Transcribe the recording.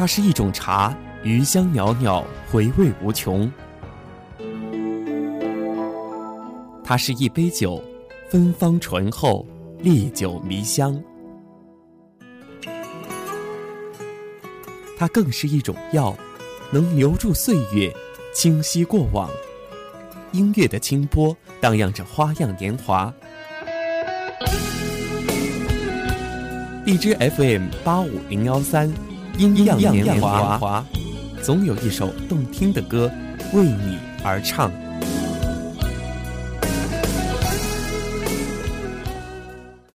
它是一种茶，余香袅袅，回味无穷；它是一杯酒，芬芳醇厚，历久弥香；它更是一种药，能留住岁月，清晰过往。音乐的清波荡漾着花样年华。荔枝 FM 八五零幺三，音样年华，总有一首动听的歌为你而唱。